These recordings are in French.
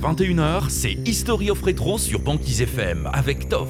Jusqu'à 21h, c'est History of Retro sur Banquise FM avec Toff.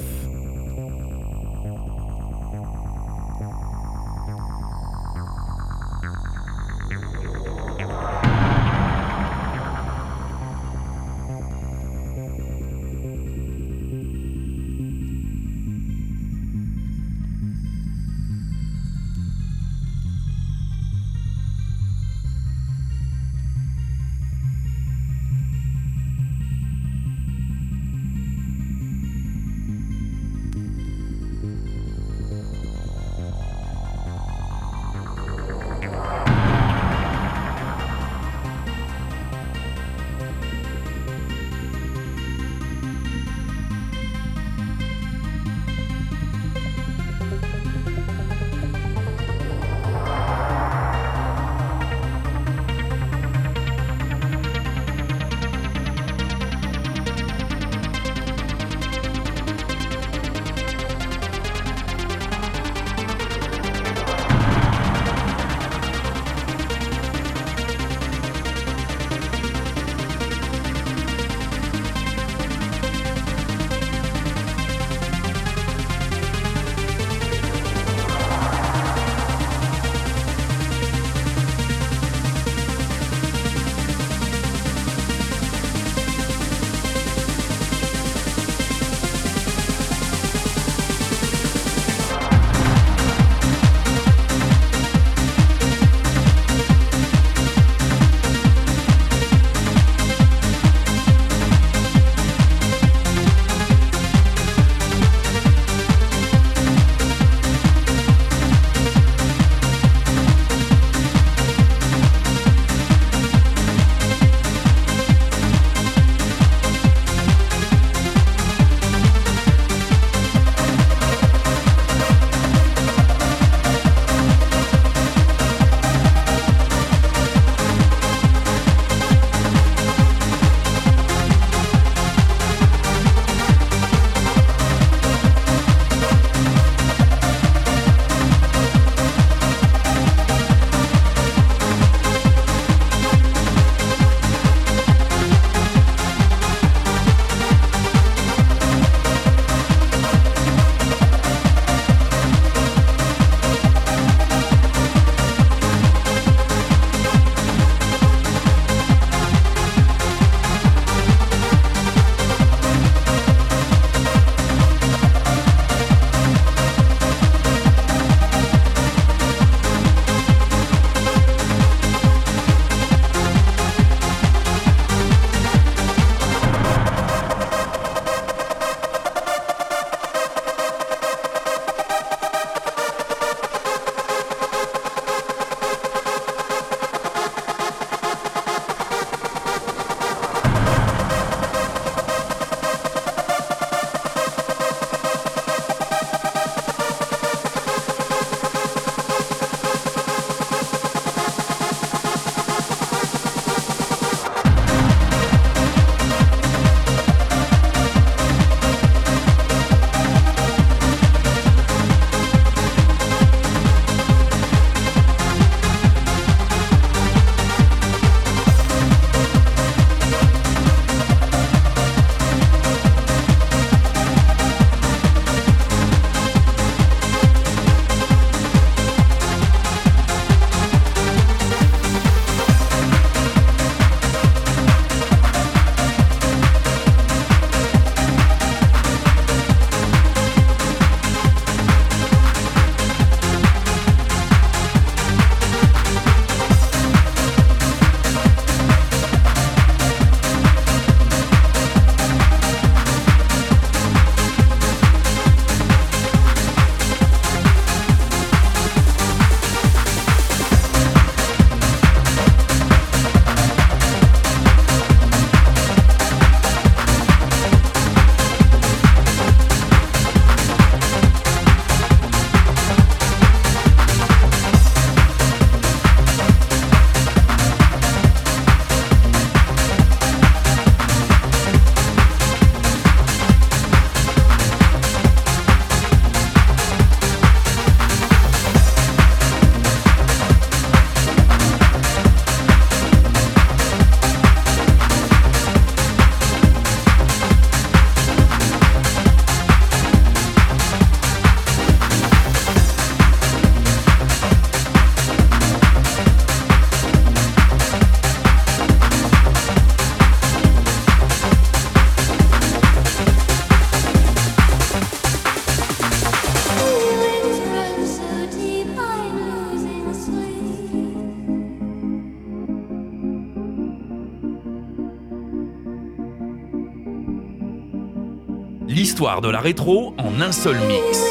De la rétro en un seul mix.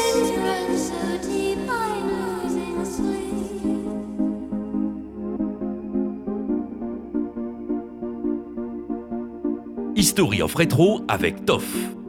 History of Retro avec Toff.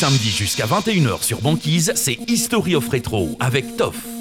Samedis jusqu'à 21h sur Banquise, c'est History of Retro avec Toff.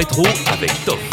rétro avec Top.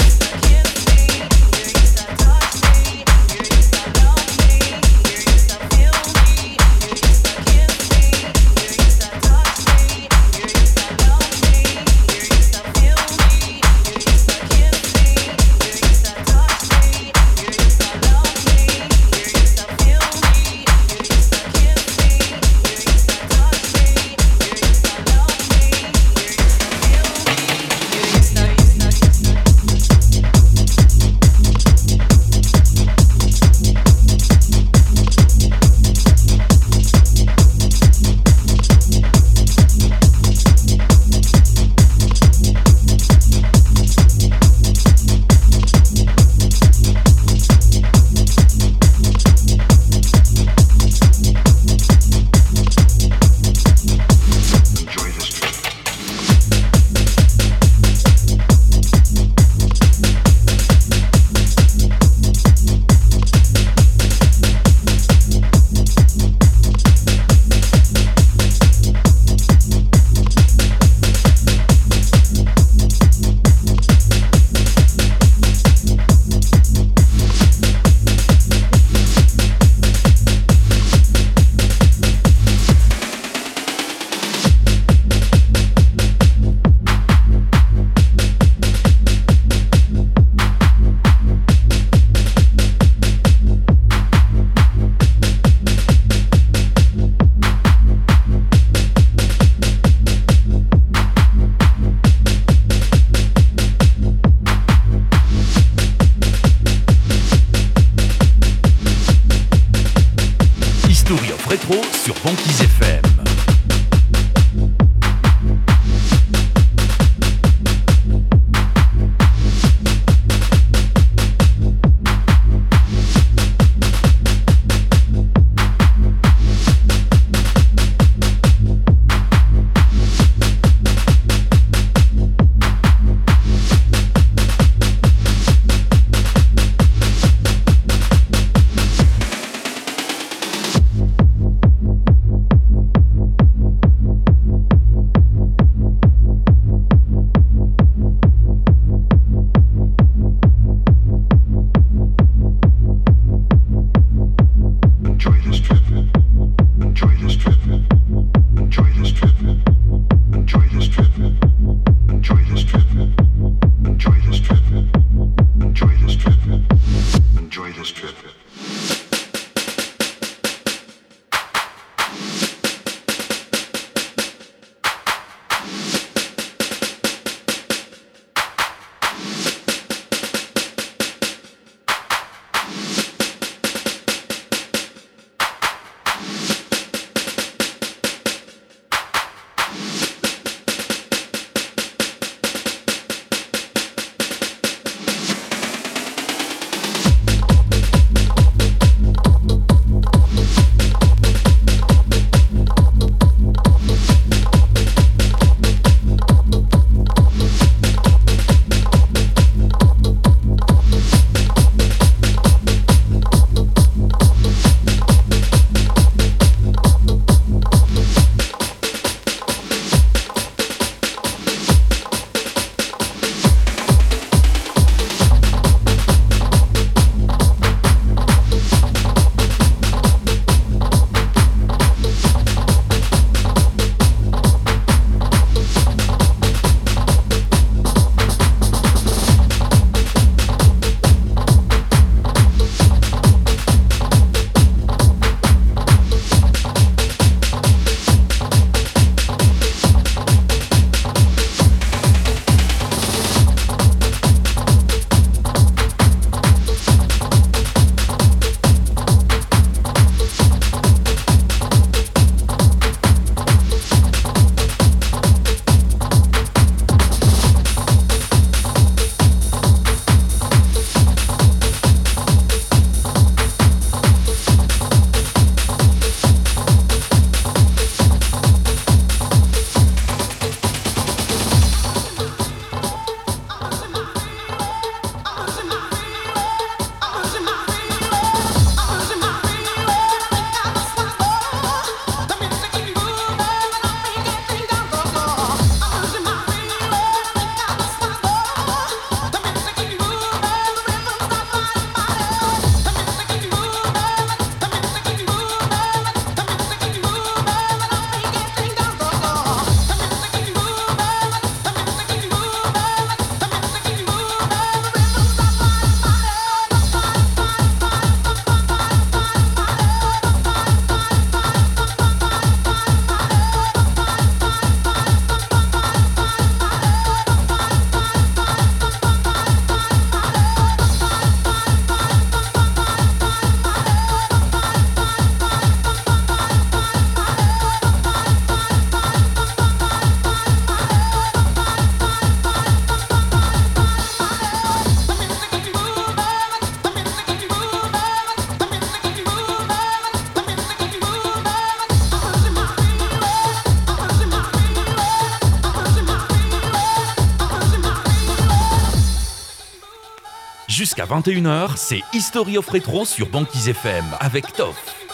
Jusqu'à 21h, c'est History of Retro sur Banquise FM avec Toff.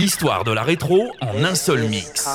L'histoire de la rétro en un seul mix.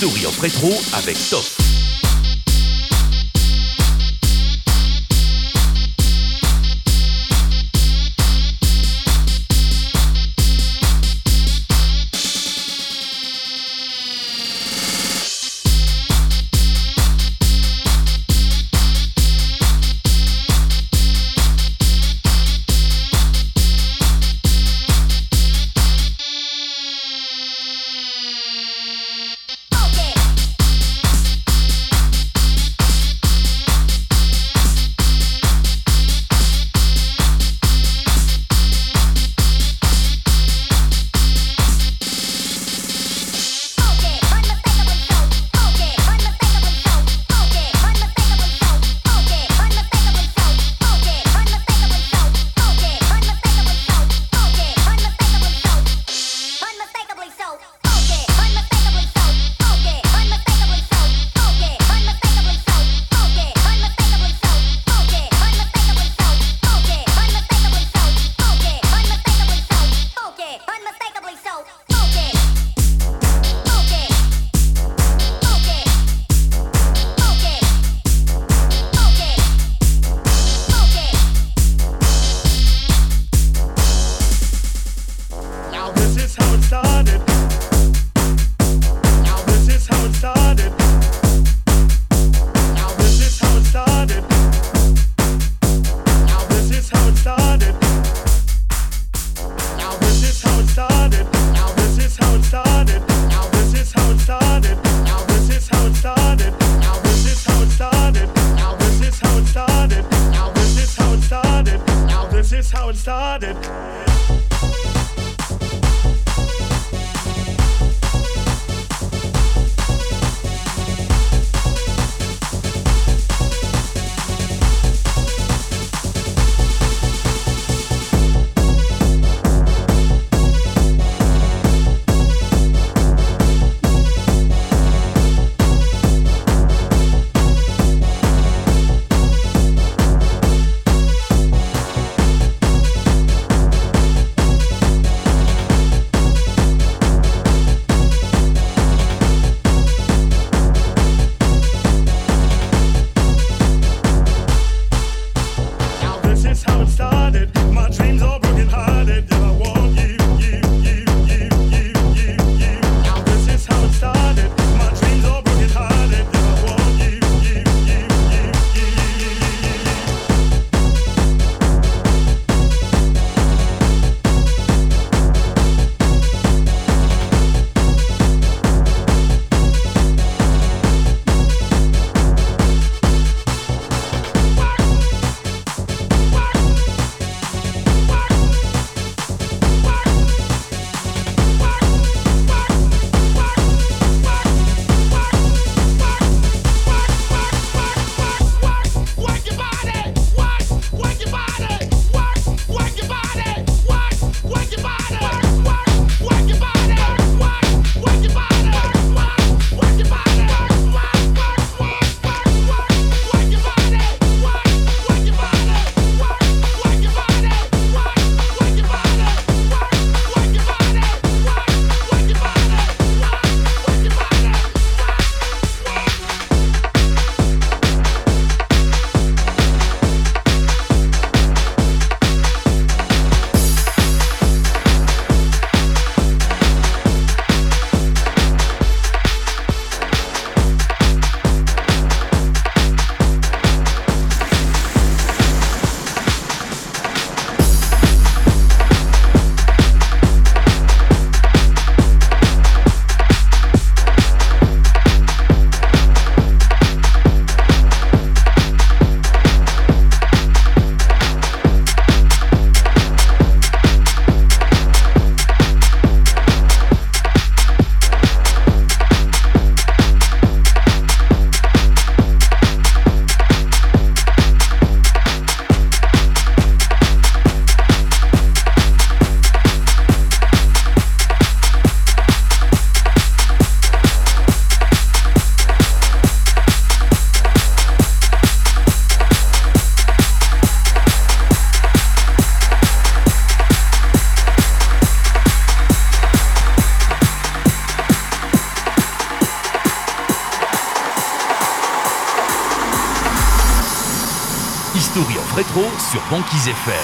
History of Retro avec Toff. Sur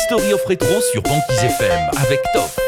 History of Retro sur Banquise FM avec Toff.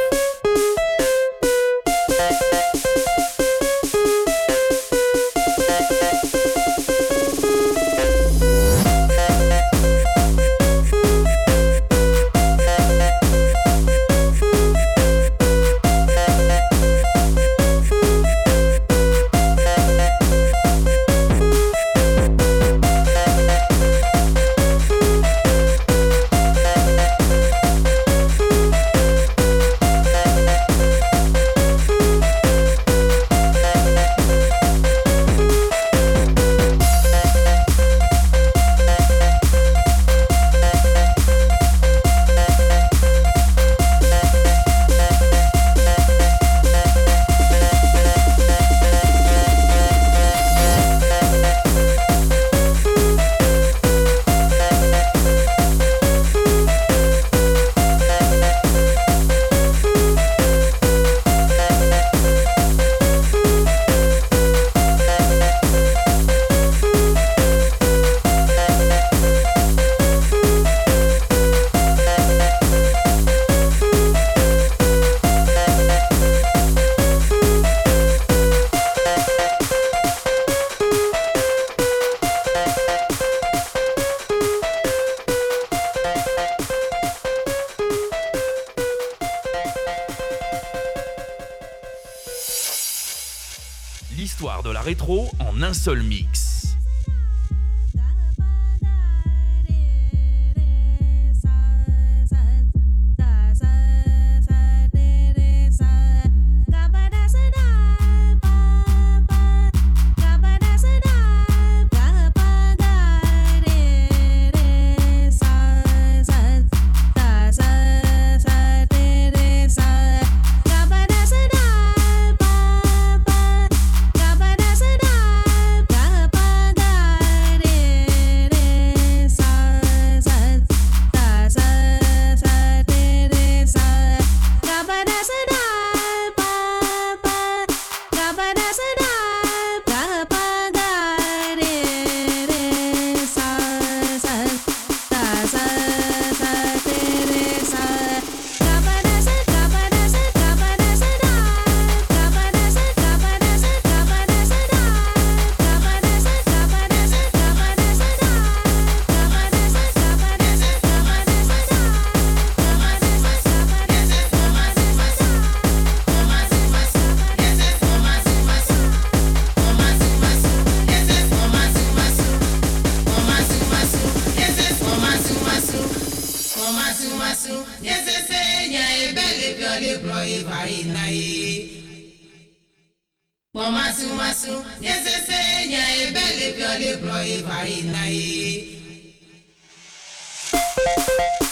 masu masu nyezese nya ebelebiolebroiva inaye kpọ masu masu nyezese nya ebelebiolebroiva inaye Thank you.